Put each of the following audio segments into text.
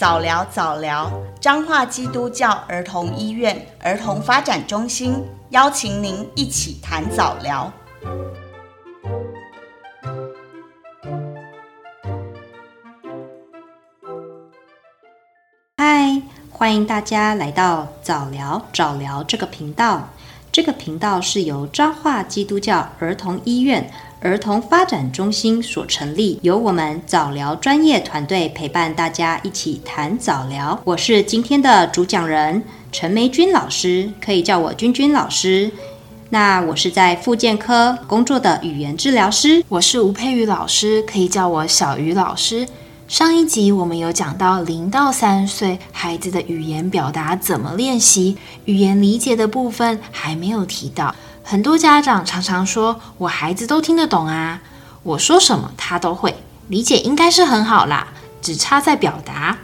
早疗早疗，彰化基督教儿童医院儿童发展中心邀请您一起谈早疗。嗨，欢迎大家来到早聊早聊这个频道。这个频道是由彰化基督教儿童医院儿童发展中心所成立，由我们早疗专业团队陪伴大家一起谈早疗。我是今天的主讲人陈梅君老师，可以叫我君君老师。那我是在复健科工作的语言治疗师，我是吴佩瑜老师，可以叫我小瑜老师。上一集我们有讲到零到三岁孩子的语言表达怎么练习，语言理解的部分还没有提到。很多家长常常说，我孩子都听得懂啊，我说什么他都会，理解应该是很好啦，只差在表达。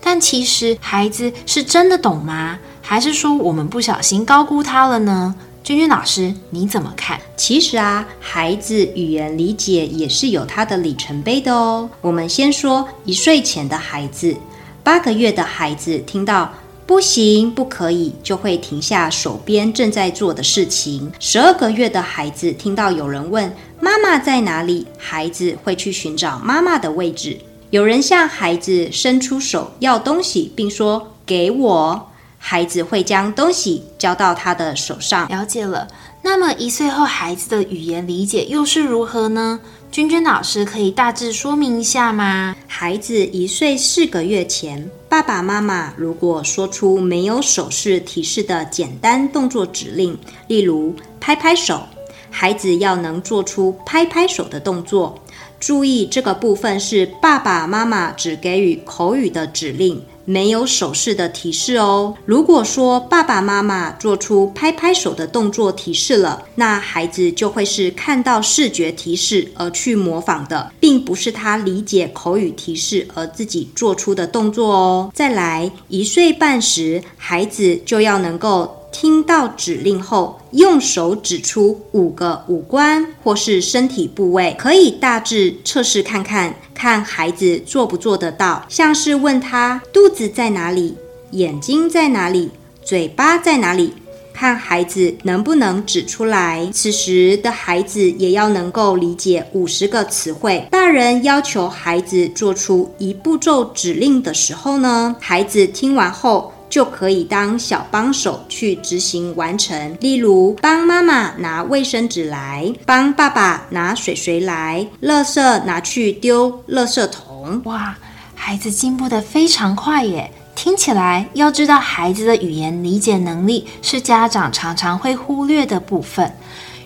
但其实孩子是真的懂吗？还是说我们不小心高估他了呢？君君老师，你怎么看？其实啊，孩子语言理解也是有他的里程碑的哦。我们先说一岁前的孩子，八个月的孩子听到不行、不可以，就会停下手边正在做的事情。十二个月的孩子听到有人问妈妈在哪里，孩子会去寻找妈妈的位置。有人向孩子伸出手要东西，并说给我。孩子会将东西交到他的手上。了解了。那么一岁后孩子的语言理解又是如何呢？君君老师可以大致说明一下吗？孩子一岁四个月前，爸爸妈妈如果说出没有手势提示的简单动作指令，例如拍拍手，孩子要能做出拍拍手的动作。注意，这个部分是爸爸妈妈只给予口语的指令。没有手势的提示哦。如果说爸爸妈妈做出拍拍手的动作提示了，那孩子就会是看到视觉提示而去模仿的，并不是他理解口语提示而自己做出的动作哦。再来，一岁半时，孩子就要能够。听到指令后，用手指出五个五官或是身体部位，可以大致测试看看，看孩子做不做得到。像是问他肚子在哪里，眼睛在哪里，嘴巴在哪里，看孩子能不能指出来。此时的孩子也要能够理解五十个词汇。大人要求孩子做出一步骤指令的时候呢，孩子听完后。就可以当小帮手去执行完成，例如帮妈妈拿卫生纸来，帮爸爸拿水水来，垃圾拿去丢垃圾桶。哇，孩子进步得非常快耶！听起来，要知道孩子的语言理解能力是家长常常会忽略的部分。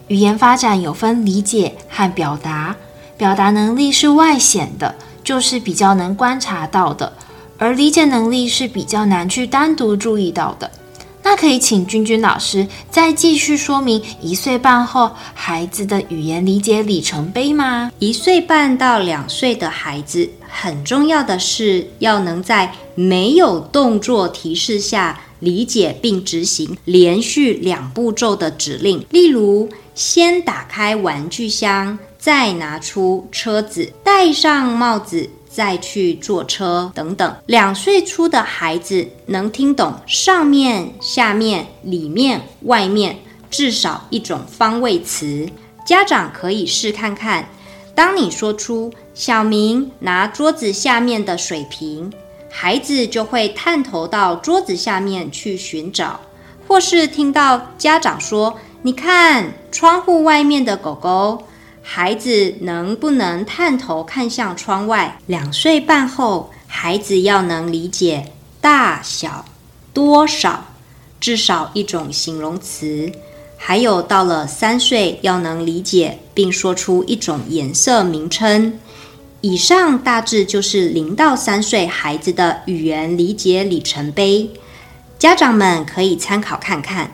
语言发展有分理解和表达，表达能力是外显的，就是比较能观察到的。而理解能力是比较难去单独注意到的，那可以请君君老师再继续说明一岁半后孩子的语言理解里程碑吗？一岁半到两岁的孩子，很重要的是要能在没有动作提示下理解并执行连续两步骤的指令，例如先打开玩具箱，再拿出车子，戴上帽子。再去坐车等等，两岁初的孩子能听懂上面、下面、里面、外面至少一种方位词。家长可以试看看，当你说出“小明拿桌子下面的水瓶”，孩子就会探头到桌子下面去寻找；或是听到家长说：“你看窗户外面的狗狗。”孩子能不能探头看向窗外？两岁半后，孩子要能理解大小、多少，至少一种形容词。还有到了三岁，要能理解并说出一种颜色名称。以上大致就是零到三岁孩子的语言理解里程碑，家长们可以参考看看。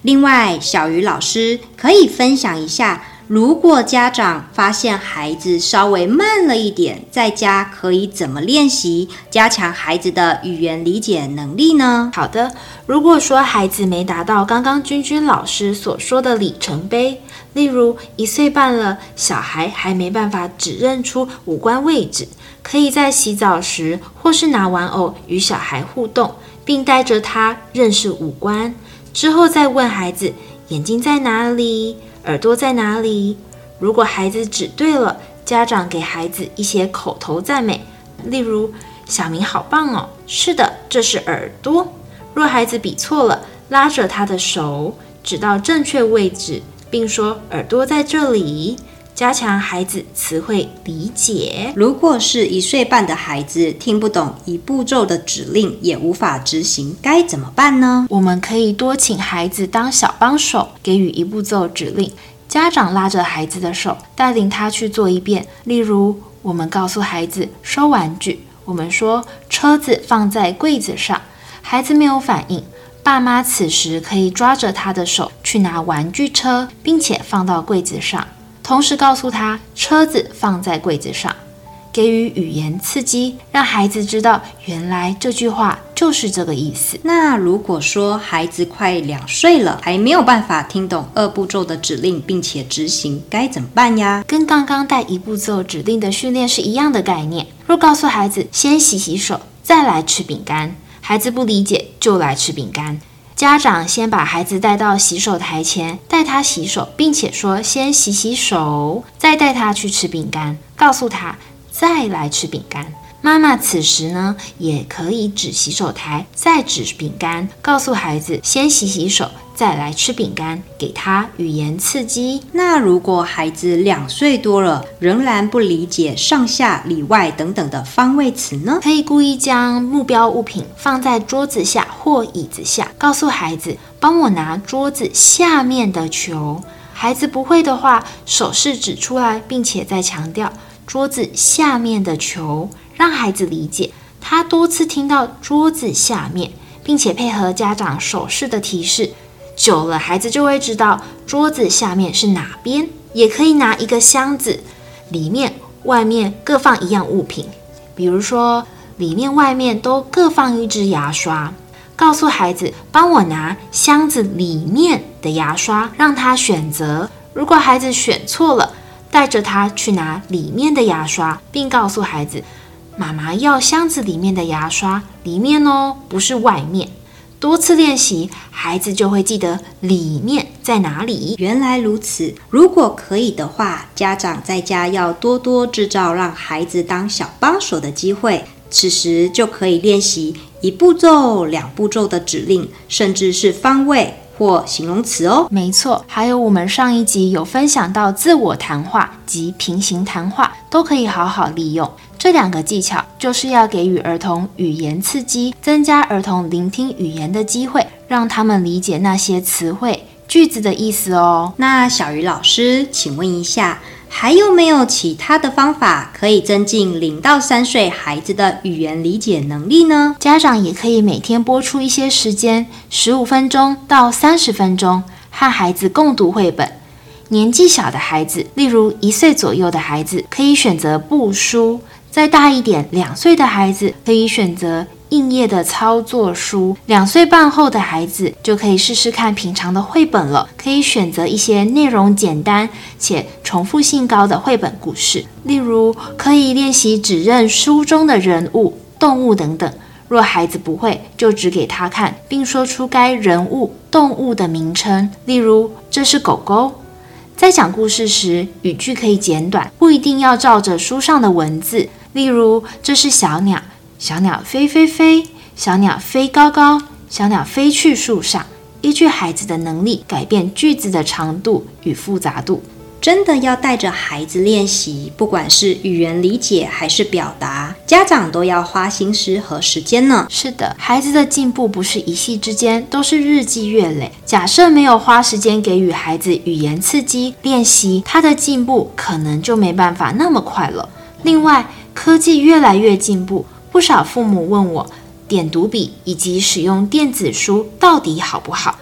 另外，小鱼老师可以分享一下。如果家长发现孩子稍微慢了一点，在家可以怎么练习，加强孩子的语言理解能力呢？好的，如果说孩子没达到刚刚君君老师所说的里程碑，例如一岁半了，小孩还没办法指认出五官位置。可以在洗澡时或是拿玩偶与小孩互动，并带着他认识五官，之后再问孩子眼睛在哪里，耳朵在哪里。如果孩子指对了，家长给孩子一些口头赞美，例如“小明好棒哦”，是的，这是耳朵。若孩子比错了，拉着他的手指到正确位置，并说“耳朵在这里”。加强孩子词汇理解。如果是一岁半的孩子听不懂一步骤的指令，也无法执行，该怎么办呢？我们可以多请孩子当小帮手，给予一步骤指令。家长拉着孩子的手，带领他去做一遍。例如，我们告诉孩子收玩具，我们说车子放在柜子上，孩子没有反应，爸妈此时可以抓着他的手去拿玩具车，并且放到柜子上。同时告诉他，车子放在柜子上，给予语言刺激，让孩子知道原来这句话就是这个意思。那如果说孩子快两岁了，还没有办法听懂二步骤的指令，并且执行，该怎么办呀？跟刚刚带一步骤指令的训练是一样的概念。若告诉孩子先洗洗手，再来吃饼干，孩子不理解就来吃饼干。家长先把孩子带到洗手台前，带他洗手，并且说：“先洗洗手，再带他去吃饼干。”告诉他：“再来吃饼干。”妈妈此时呢，也可以指洗手台，再指饼干，告诉孩子：“先洗洗手。”再来吃饼干，给他语言刺激。那如果孩子两岁多了，仍然不理解上下里外等等的方位词呢？可以故意将目标物品放在桌子下或椅子下，告诉孩子帮我拿桌子下面的球。孩子不会的话，手势指出来，并且再强调桌子下面的球，让孩子理解。他多次听到桌子下面，并且配合家长手势的提示。久了，孩子就会知道桌子下面是哪边。也可以拿一个箱子，里面、外面各放一样物品，比如说里面、外面都各放一支牙刷。告诉孩子，帮我拿箱子里面的牙刷，让他选择。如果孩子选错了，带着他去拿里面的牙刷，并告诉孩子，妈妈要箱子里面的牙刷，里面哦，不是外面。多次练习，孩子就会记得里面在哪里。原来如此，如果可以的话，家长在家要多多制造让孩子当小帮手的机会。此时就可以练习一步骤、两步骤的指令，甚至是方位或形容词哦。没错，还有我们上一集有分享到自我谈话及平行谈话，都可以好好利用。这两个技巧就是要给予儿童语言刺激，增加儿童聆听语言的机会，让他们理解那些词汇、句子的意思哦。那小鱼老师，请问一下，还有没有其他的方法可以增进零到三岁孩子的语言理解能力呢？家长也可以每天播出一些时间，十五分钟到三十分钟，和孩子共读绘本。年纪小的孩子，例如一岁左右的孩子，可以选择布书。再大一点，两岁的孩子可以选择硬页的操作书；两岁半后的孩子就可以试试看平常的绘本了，可以选择一些内容简单且重复性高的绘本故事，例如可以练习指认书中的人物、动物等等。若孩子不会，就指给他看，并说出该人物、动物的名称，例如这是狗狗。在讲故事时，语句可以简短，不一定要照着书上的文字。例如，这是小鸟，小鸟飞飞飞，小鸟飞高高，小鸟飞去树上。依据孩子的能力，改变句子的长度与复杂度。真的要带着孩子练习，不管是语言理解还是表达，家长都要花心思和时间呢。是的，孩子的进步不是一夕之间，都是日积月累。假设没有花时间给予孩子语言刺激练习，他的进步可能就没办法那么快了。另外，科技越来越进步，不少父母问我，点读笔以及使用电子书到底好不好？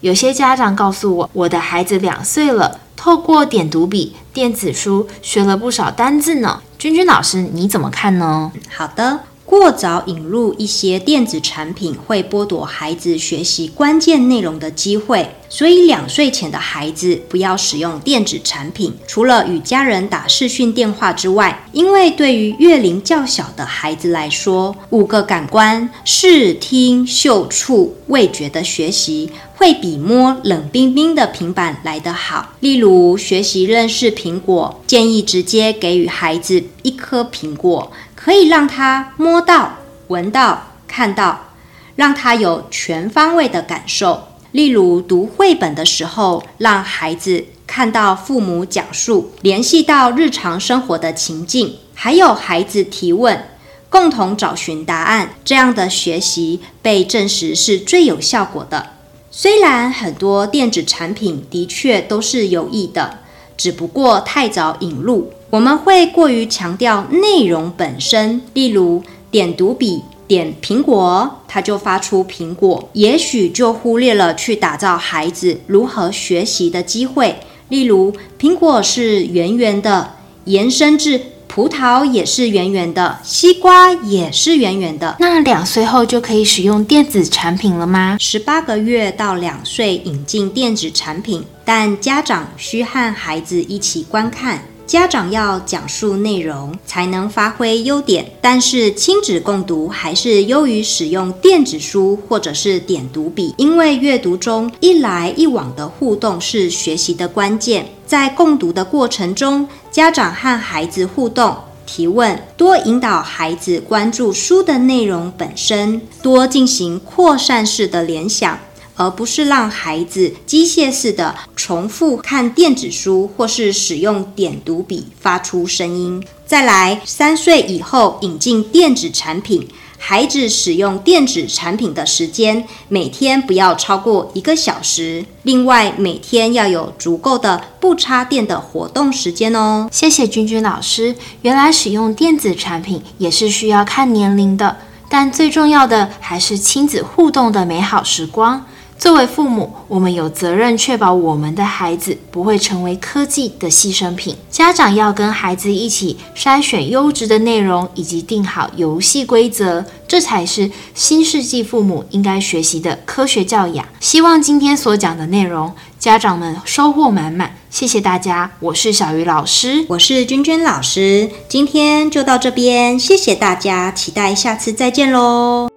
有些家长告诉我，我的孩子两岁了，透过点读笔、电子书学了不少单字呢。君君老师，你怎么看呢？好的。过早引入一些电子产品会剥夺孩子学习关键内容的机会，所以两岁前的孩子不要使用电子产品。除了与家人打视讯电话之外，因为对于月龄较小的孩子来说，五个感官视听嗅触味觉的学习会比摸冷冰冰的平板来得好。例如，学习认识苹果，建议直接给予孩子一颗苹果。可以让他摸到、闻到、看到，让他有全方位的感受。例如读绘本的时候，让孩子看到父母讲述，联系到日常生活的情境，还有孩子提问，共同找寻答案。这样的学习被证实是最有效果的。虽然很多电子产品的确都是有益的，只不过太早引入。我们会过于强调内容本身，例如点读笔点苹果，它就发出苹果，也许就忽略了去打造孩子如何学习的机会。例如，苹果是圆圆的，延伸至葡萄也是圆圆的，西瓜也是圆圆的。那两岁后就可以使用电子产品了吗？十八个月到两岁引进电子产品，但家长需和孩子一起观看。家长要讲述内容才能发挥优点，但是亲子共读还是优于使用电子书或者是点读笔，因为阅读中一来一往的互动是学习的关键。在共读的过程中，家长和孩子互动、提问，多引导孩子关注书的内容本身，多进行扩散式的联想。而不是让孩子机械式的重复看电子书，或是使用点读笔发出声音。再来，三岁以后引进电子产品，孩子使用电子产品的时间每天不要超过一个小时。另外，每天要有足够的不插电的活动时间哦。谢谢君君老师，原来使用电子产品也是需要看年龄的，但最重要的还是亲子互动的美好时光。作为父母，我们有责任确保我们的孩子不会成为科技的牺牲品。家长要跟孩子一起筛选优质的内容，以及定好游戏规则，这才是新世纪父母应该学习的科学教养。希望今天所讲的内容，家长们收获满满。谢谢大家，我是小鱼老师，我是君君老师，今天就到这边，谢谢大家，期待下次再见喽。